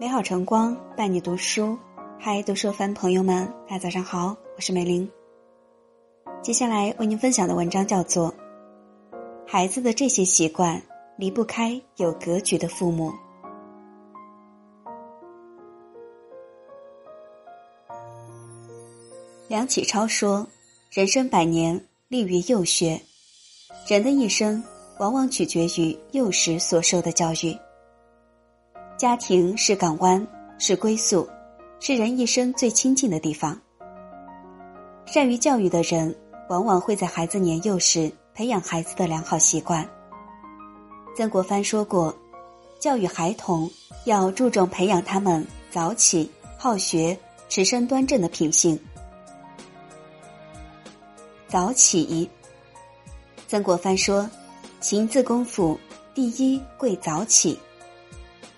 美好晨光伴你读书，嗨，读书番朋友们，大家早上好，我是美玲。接下来为您分享的文章叫做《孩子的这些习惯离不开有格局的父母》。梁启超说：“人生百年，立于幼学。人的一生，往往取决于幼时所受的教育。”家庭是港湾，是归宿，是人一生最亲近的地方。善于教育的人，往往会在孩子年幼时培养孩子的良好习惯。曾国藩说过：“教育孩童要注重培养他们早起、好学、持身端正的品性。”早起，曾国藩说：“勤字功夫，第一贵早起。”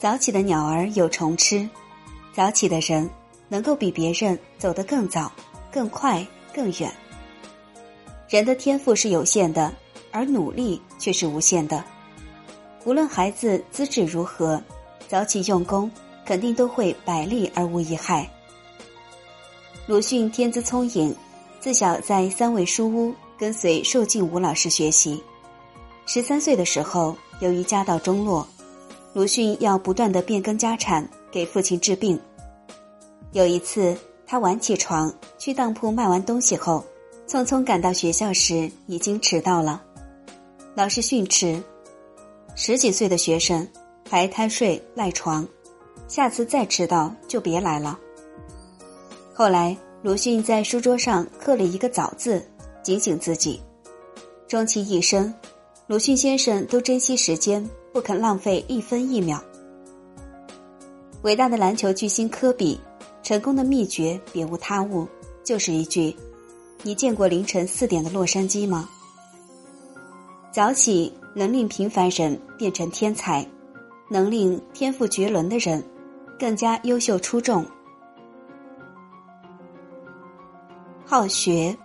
早起的鸟儿有虫吃，早起的人能够比别人走得更早、更快、更远。人的天赋是有限的，而努力却是无限的。无论孩子资质如何，早起用功，肯定都会百利而无一害。鲁迅天资聪颖，自小在三味书屋跟随寿静吴老师学习。十三岁的时候，由于家道中落。鲁迅要不断的变更家产给父亲治病。有一次，他晚起床去当铺卖完东西后，匆匆赶到学校时已经迟到了。老师训斥：十几岁的学生还贪睡赖床，下次再迟到就别来了。后来，鲁迅在书桌上刻了一个“早”字，警醒自己。终其一生，鲁迅先生都珍惜时间。不肯浪费一分一秒。伟大的篮球巨星科比，成功的秘诀别无他物，就是一句：“你见过凌晨四点的洛杉矶吗？”早起能令平凡人变成天才，能令天赋绝伦的人更加优秀出众。好学，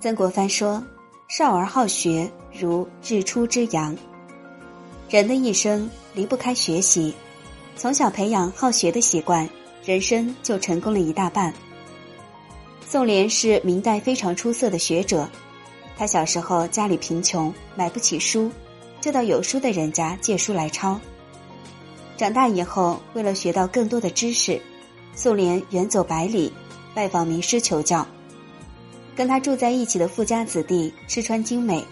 曾国藩说：“少儿好学，如日出之阳。”人的一生离不开学习，从小培养好学的习惯，人生就成功了一大半。宋濂是明代非常出色的学者，他小时候家里贫穷，买不起书，就到有书的人家借书来抄。长大以后，为了学到更多的知识，宋濂远走百里，拜访名师求教。跟他住在一起的富家子弟吃穿精美，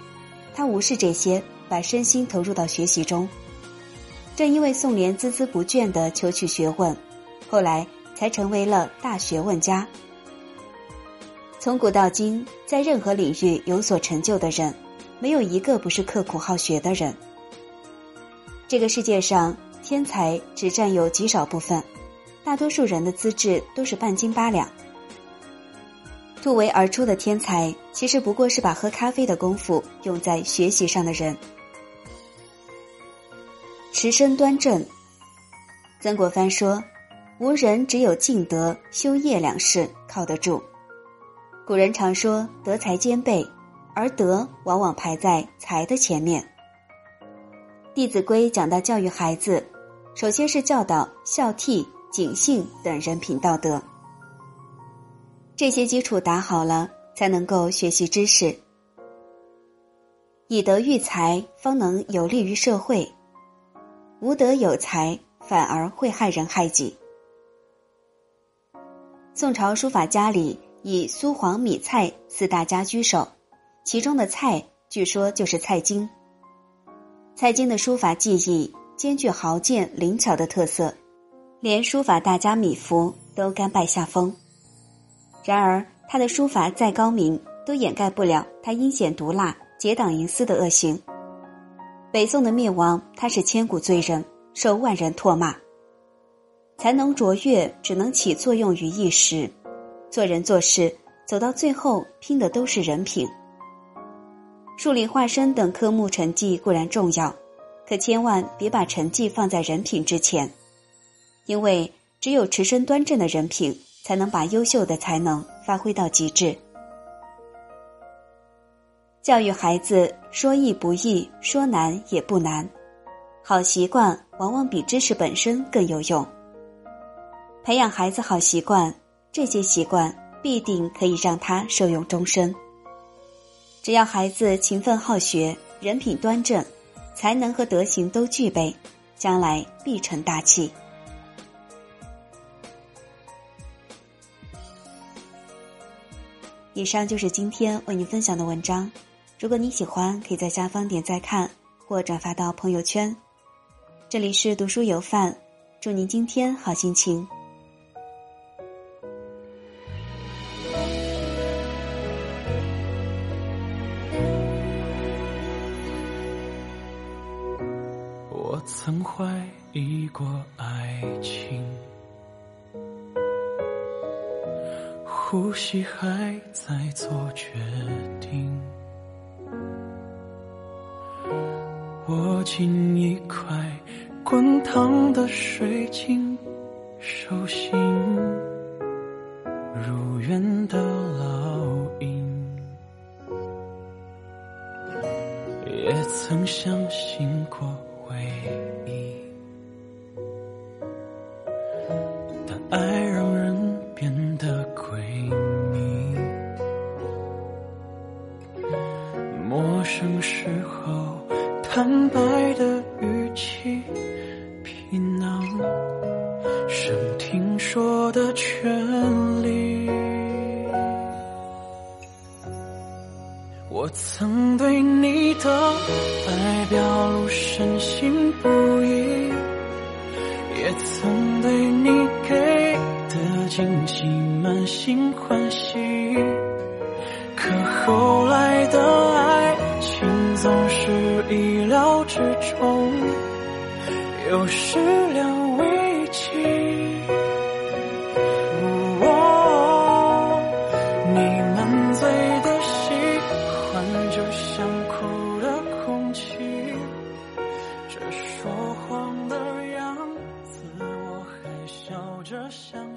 他无视这些。把身心投入到学习中，正因为宋濂孜孜不倦的求取学问，后来才成为了大学问家。从古到今，在任何领域有所成就的人，没有一个不是刻苦好学的人。这个世界上，天才只占有极少部分，大多数人的资质都是半斤八两。突围而出的天才，其实不过是把喝咖啡的功夫用在学习上的人。持身端正。曾国藩说：“无人只有敬德、修业两事靠得住。”古人常说“德才兼备”，而德往往排在才的前面。《弟子规》讲到教育孩子，首先是教导孝悌、谨信等人品道德。这些基础打好了，才能够学习知识。以德育才，方能有利于社会。无德有才，反而会害人害己。宋朝书法家里以苏黄米蔡四大家居首，其中的蔡据说就是蔡京。蔡京的书法技艺兼具豪健灵巧的特色，连书法大家米芾都甘拜下风。然而，他的书法再高明，都掩盖不了他阴险毒辣、结党营私的恶行。北宋的灭亡，他是千古罪人，受万人唾骂。才能卓越，只能起作用于一时。做人做事，走到最后，拼的都是人品。数理化生等科目成绩固然重要，可千万别把成绩放在人品之前，因为只有持身端正的人品，才能把优秀的才能发挥到极致。教育孩子，说易不易，说难也不难。好习惯、往往比知识本身更有用。培养孩子好习惯，这些习惯必定可以让他受用终身。只要孩子勤奋好学，人品端正，才能和德行都具备，将来必成大器。以上就是今天为您分享的文章。如果你喜欢，可以在下方点赞看或转发到朋友圈。这里是读书有范，祝您今天好心情。我曾怀疑过爱情。呼吸还在做决定，握紧一块滚烫的水晶，手心如愿的烙印，也曾相信过唯一，但爱人生听说的权利。我曾对你的爱表露深信不疑，也曾对你给的惊喜满心欢喜，可后来有始料未及你满嘴的喜欢就像苦的空气这说谎的样子我还笑着想。